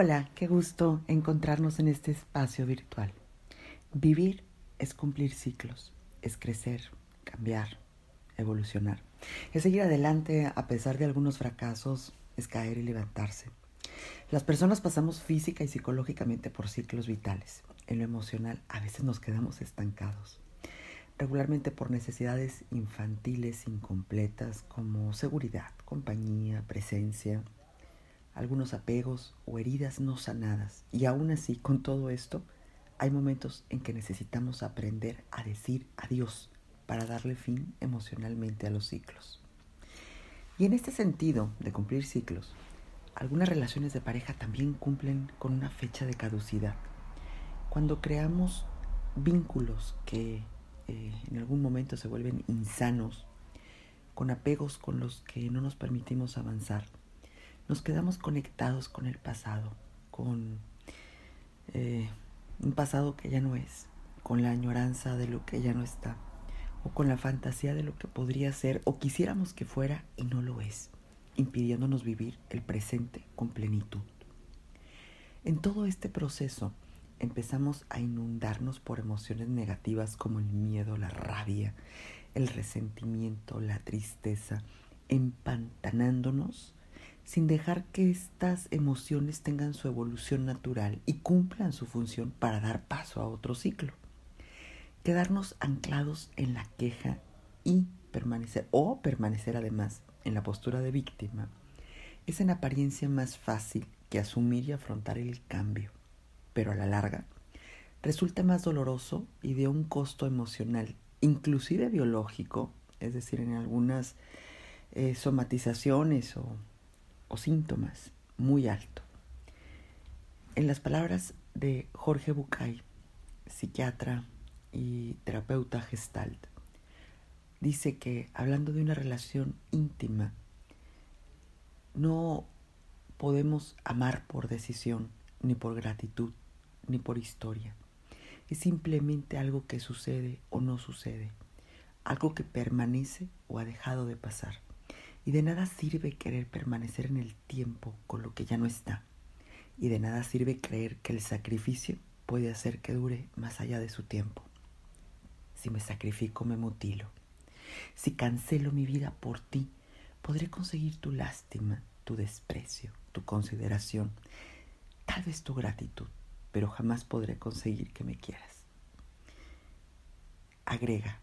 Hola, qué gusto encontrarnos en este espacio virtual. Vivir es cumplir ciclos, es crecer, cambiar, evolucionar. Es seguir adelante a pesar de algunos fracasos, es caer y levantarse. Las personas pasamos física y psicológicamente por ciclos vitales. En lo emocional a veces nos quedamos estancados, regularmente por necesidades infantiles incompletas como seguridad, compañía, presencia, algunos apegos o heridas no sanadas. Y aún así, con todo esto, hay momentos en que necesitamos aprender a decir adiós para darle fin emocionalmente a los ciclos. Y en este sentido de cumplir ciclos, algunas relaciones de pareja también cumplen con una fecha de caducidad. Cuando creamos vínculos que eh, en algún momento se vuelven insanos, con apegos con los que no nos permitimos avanzar, nos quedamos conectados con el pasado, con eh, un pasado que ya no es, con la añoranza de lo que ya no está, o con la fantasía de lo que podría ser o quisiéramos que fuera y no lo es, impidiéndonos vivir el presente con plenitud. En todo este proceso empezamos a inundarnos por emociones negativas como el miedo, la rabia, el resentimiento, la tristeza, empantanándonos sin dejar que estas emociones tengan su evolución natural y cumplan su función para dar paso a otro ciclo. Quedarnos anclados en la queja y permanecer, o permanecer además en la postura de víctima, es en apariencia más fácil que asumir y afrontar el cambio, pero a la larga resulta más doloroso y de un costo emocional, inclusive biológico, es decir, en algunas eh, somatizaciones o o síntomas muy alto. En las palabras de Jorge Bucay, psiquiatra y terapeuta gestalt, dice que hablando de una relación íntima, no podemos amar por decisión, ni por gratitud, ni por historia. Es simplemente algo que sucede o no sucede, algo que permanece o ha dejado de pasar. Y de nada sirve querer permanecer en el tiempo con lo que ya no está. Y de nada sirve creer que el sacrificio puede hacer que dure más allá de su tiempo. Si me sacrifico, me mutilo. Si cancelo mi vida por ti, podré conseguir tu lástima, tu desprecio, tu consideración, tal vez tu gratitud, pero jamás podré conseguir que me quieras. Agrega,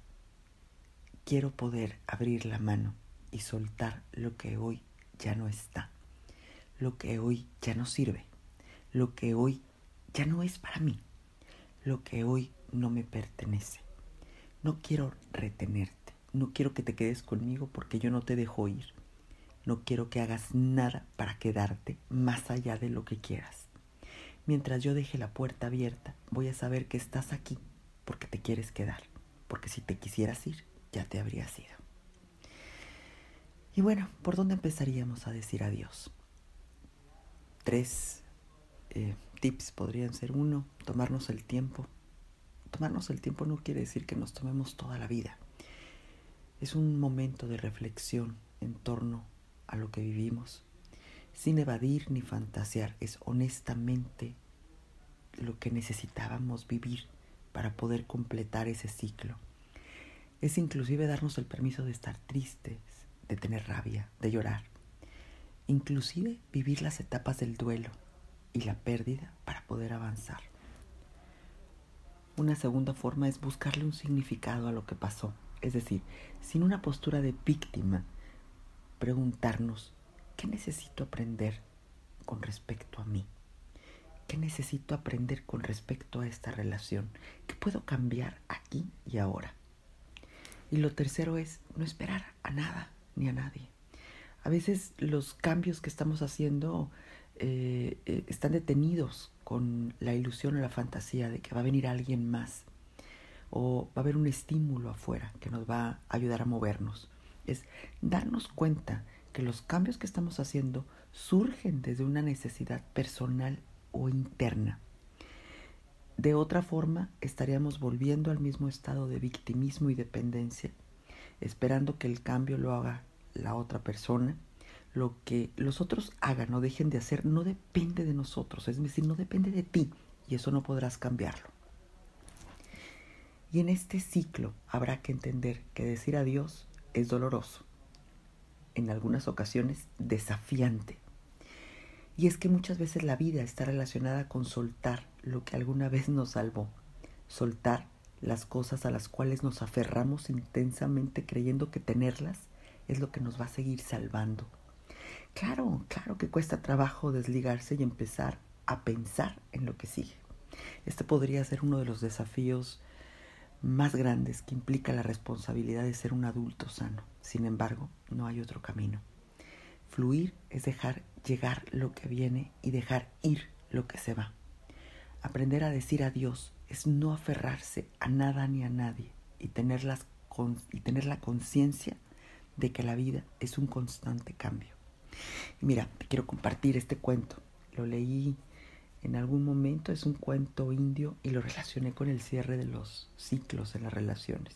quiero poder abrir la mano y soltar lo que hoy ya no está, lo que hoy ya no sirve, lo que hoy ya no es para mí, lo que hoy no me pertenece. No quiero retenerte, no quiero que te quedes conmigo porque yo no te dejo ir. No quiero que hagas nada para quedarte más allá de lo que quieras. Mientras yo deje la puerta abierta, voy a saber que estás aquí porque te quieres quedar, porque si te quisieras ir, ya te habrías ido. Y bueno, ¿por dónde empezaríamos a decir adiós? Tres eh, tips podrían ser uno, tomarnos el tiempo. Tomarnos el tiempo no quiere decir que nos tomemos toda la vida. Es un momento de reflexión en torno a lo que vivimos, sin evadir ni fantasear. Es honestamente lo que necesitábamos vivir para poder completar ese ciclo. Es inclusive darnos el permiso de estar tristes, de tener rabia, de llorar, inclusive vivir las etapas del duelo y la pérdida para poder avanzar. Una segunda forma es buscarle un significado a lo que pasó, es decir, sin una postura de víctima, preguntarnos, ¿qué necesito aprender con respecto a mí? ¿Qué necesito aprender con respecto a esta relación? ¿Qué puedo cambiar aquí y ahora? Y lo tercero es no esperar a nada ni a nadie. A veces los cambios que estamos haciendo eh, eh, están detenidos con la ilusión o la fantasía de que va a venir alguien más o va a haber un estímulo afuera que nos va a ayudar a movernos. Es darnos cuenta que los cambios que estamos haciendo surgen desde una necesidad personal o interna. De otra forma, estaríamos volviendo al mismo estado de victimismo y dependencia esperando que el cambio lo haga la otra persona, lo que los otros hagan o dejen de hacer no depende de nosotros, es decir, no depende de ti y eso no podrás cambiarlo. Y en este ciclo habrá que entender que decir adiós es doloroso, en algunas ocasiones desafiante. Y es que muchas veces la vida está relacionada con soltar lo que alguna vez nos salvó, soltar las cosas a las cuales nos aferramos intensamente creyendo que tenerlas es lo que nos va a seguir salvando. Claro, claro que cuesta trabajo desligarse y empezar a pensar en lo que sigue. Este podría ser uno de los desafíos más grandes que implica la responsabilidad de ser un adulto sano. Sin embargo, no hay otro camino. Fluir es dejar llegar lo que viene y dejar ir lo que se va. Aprender a decir adiós es no aferrarse a nada ni a nadie y tener, las y tener la conciencia de que la vida es un constante cambio. Y mira, quiero compartir este cuento. Lo leí en algún momento, es un cuento indio y lo relacioné con el cierre de los ciclos en las relaciones.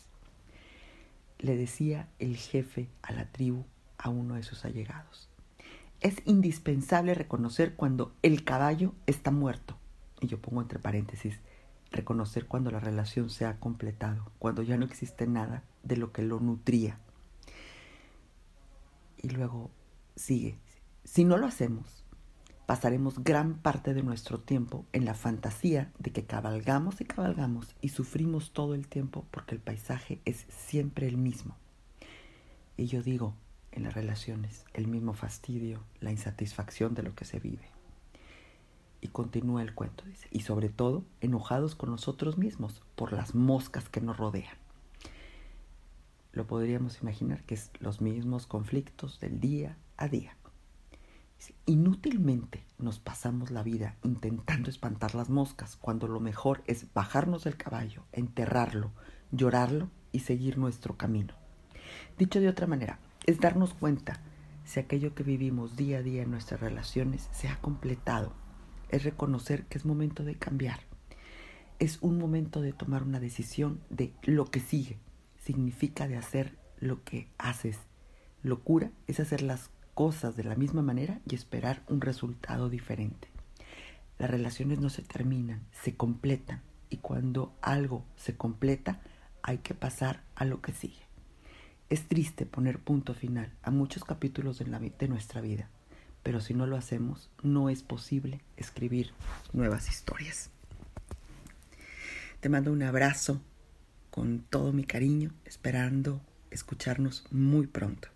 Le decía el jefe a la tribu a uno de sus allegados. Es indispensable reconocer cuando el caballo está muerto. Y yo pongo entre paréntesis, reconocer cuando la relación se ha completado, cuando ya no existe nada de lo que lo nutría. Y luego sigue, si no lo hacemos, pasaremos gran parte de nuestro tiempo en la fantasía de que cabalgamos y cabalgamos y sufrimos todo el tiempo porque el paisaje es siempre el mismo. Y yo digo, en las relaciones, el mismo fastidio, la insatisfacción de lo que se vive. Y continúa el cuento, dice, y sobre todo enojados con nosotros mismos por las moscas que nos rodean. Lo podríamos imaginar que es los mismos conflictos del día a día. Inútilmente nos pasamos la vida intentando espantar las moscas cuando lo mejor es bajarnos del caballo, enterrarlo, llorarlo y seguir nuestro camino. Dicho de otra manera, es darnos cuenta si aquello que vivimos día a día en nuestras relaciones se ha completado es reconocer que es momento de cambiar. Es un momento de tomar una decisión de lo que sigue. Significa de hacer lo que haces. Locura es hacer las cosas de la misma manera y esperar un resultado diferente. Las relaciones no se terminan, se completan. Y cuando algo se completa, hay que pasar a lo que sigue. Es triste poner punto final a muchos capítulos de, de nuestra vida pero si no lo hacemos, no es posible escribir nuevas historias. Te mando un abrazo con todo mi cariño, esperando escucharnos muy pronto.